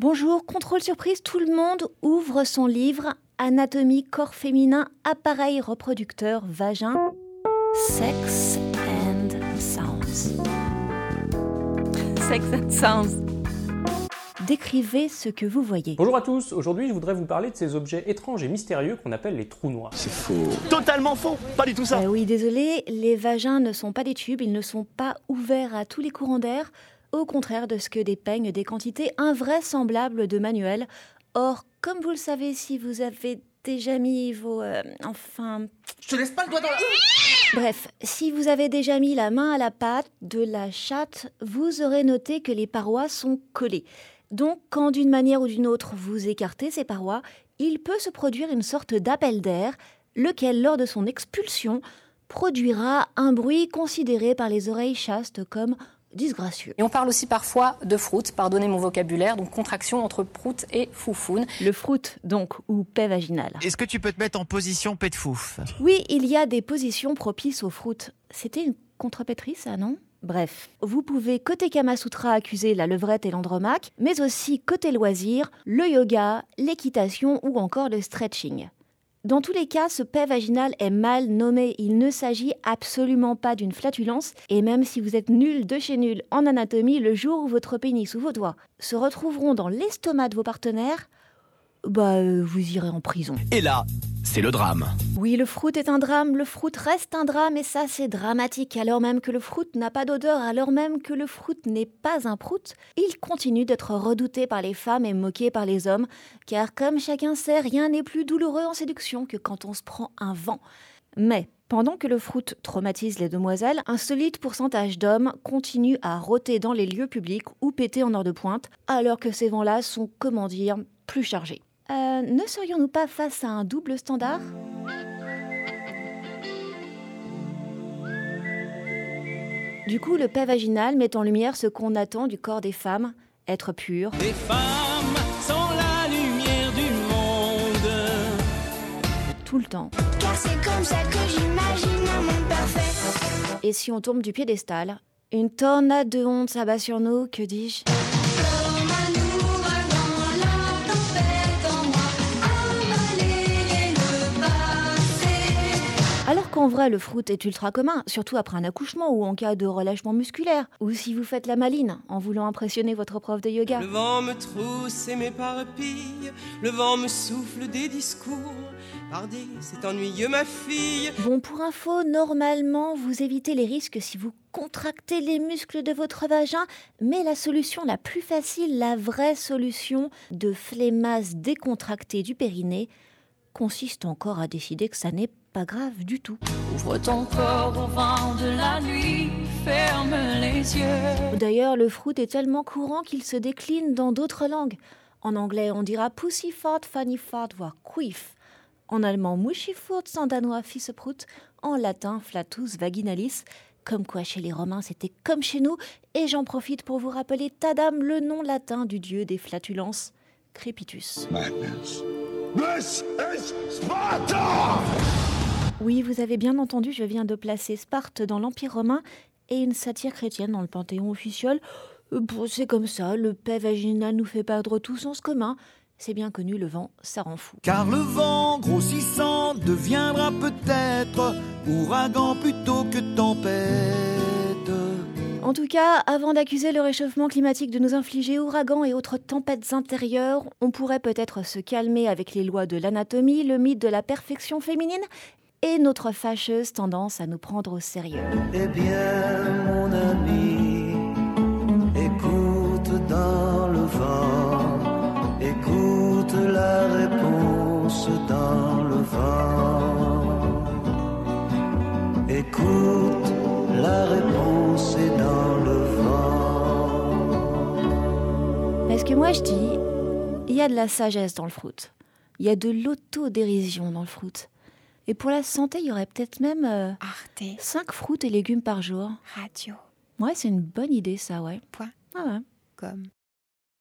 Bonjour, contrôle surprise, tout le monde ouvre son livre Anatomie, corps féminin, appareil reproducteur, vagin, sex and sounds. Sex and Sounds. Décrivez ce que vous voyez. Bonjour à tous, aujourd'hui je voudrais vous parler de ces objets étranges et mystérieux qu'on appelle les trous noirs. C'est faux. Totalement faux, pas du tout ça. Euh, oui, désolé, les vagins ne sont pas des tubes, ils ne sont pas ouverts à tous les courants d'air, au contraire de ce que dépeignent des quantités invraisemblables de manuels. Or, comme vous le savez, si vous avez déjà mis vos... euh, enfin... Je te laisse pas le doigt dans la... Bref, si vous avez déjà mis la main à la pâte de la chatte, vous aurez noté que les parois sont collées. Donc, quand d'une manière ou d'une autre vous écartez ces parois, il peut se produire une sorte d'appel d'air, lequel, lors de son expulsion, produira un bruit considéré par les oreilles chastes comme disgracieux. Et on parle aussi parfois de froute, pardonnez mon vocabulaire, donc contraction entre prout et foufoune. Le froute, donc, ou paix vaginale. Est-ce que tu peux te mettre en position pet de fouf? Oui, il y a des positions propices aux froutes. C'était une contrepétrie, ça, non? Bref, vous pouvez côté Kamasutra accuser la levrette et l'andromaque, mais aussi côté loisir, le yoga, l'équitation ou encore le stretching. Dans tous les cas, ce paix vaginal est mal nommé. Il ne s'agit absolument pas d'une flatulence. Et même si vous êtes nul de chez nul en anatomie, le jour où votre pénis ou vos doigts se retrouveront dans l'estomac de vos partenaires, bah, euh, vous irez en prison. Et là, c'est le drame. Oui, le fruit est un drame, le fruit reste un drame, et ça c'est dramatique, alors même que le fruit n'a pas d'odeur, alors même que le fruit n'est pas un prout, il continue d'être redouté par les femmes et moqué par les hommes, car comme chacun sait, rien n'est plus douloureux en séduction que quand on se prend un vent. Mais, pendant que le fruit traumatise les demoiselles, un solide pourcentage d'hommes continue à rôter dans les lieux publics ou péter en heure de pointe, alors que ces vents-là sont, comment dire, plus chargés. Euh, ne serions-nous pas face à un double standard? Du coup, le paix vaginal met en lumière ce qu'on attend du corps des femmes, être pur, Les femmes sont la lumière du monde. tout le temps. Car c'est comme ça que j'imagine un monde parfait. Et si on tombe du piédestal, une tornade de honte s'abat sur nous, que dis-je? Qu'en vrai, le fruit est ultra commun, surtout après un accouchement ou en cas de relâchement musculaire, ou si vous faites la maline en voulant impressionner votre prof de yoga. Le vent me trousse et m'éparpille. Le vent me souffle des discours. Pardi, c'est ennuyeux, ma fille. Bon, pour info, normalement, vous évitez les risques si vous contractez les muscles de votre vagin, mais la solution la plus facile, la vraie solution de flemmasse décontractée du périnée, consiste encore à décider que ça n'est pas grave du tout. Ouvre ton corps au vent de la nuit, ferme les yeux. D'ailleurs, le fruit est tellement courant qu'il se décline dans d'autres langues. En anglais, on dira pussy fart, fanny fart, voire quiff. En allemand, muschifurt, en danois, fisseprout. En latin, flatus vaginalis. Comme quoi, chez les Romains, c'était comme chez nous. Et j'en profite pour vous rappeler Tadam, le nom latin du dieu des flatulences, Crépitus. Madness. This is Sparta! Oui, vous avez bien entendu, je viens de placer Sparte dans l'Empire romain et une satire chrétienne dans le Panthéon officiel. Euh, bon, c'est comme ça, le paix vaginal nous fait perdre tout sens commun. C'est bien connu, le vent, ça rend fou. Car le vent grossissant deviendra peut-être ouragan plutôt que tempête. En tout cas, avant d'accuser le réchauffement climatique de nous infliger ouragans et autres tempêtes intérieures, on pourrait peut-être se calmer avec les lois de l'anatomie, le mythe de la perfection féminine et notre fâcheuse tendance à nous prendre au sérieux. Eh bien, mon ami, écoute dans le vent, écoute la réponse dans le vent. Que moi je dis, il y a de la sagesse dans le fruit. Il y a de l'autodérision dans le fruit. Et pour la santé, il y aurait peut-être même Arte 5 fruits et légumes par jour. Radio. Ouais, c'est une bonne idée ça, ouais. Point. Ah ouais. Comme.